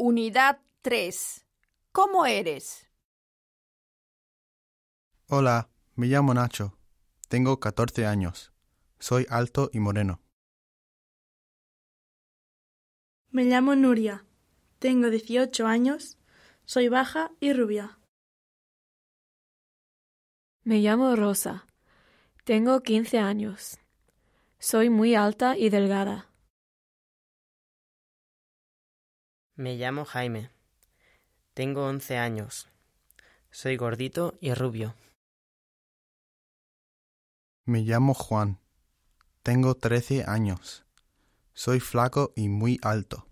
Unidad 3. ¿Cómo eres? Hola, me llamo Nacho. Tengo 14 años. Soy alto y moreno. Me llamo Nuria. Tengo 18 años. Soy baja y rubia. Me llamo Rosa. Tengo 15 años. Soy muy alta y delgada. Me llamo Jaime. Tengo 11 años. Soy gordito y rubio. Me llamo Juan. Tengo 13 años. Soy flaco y muy alto.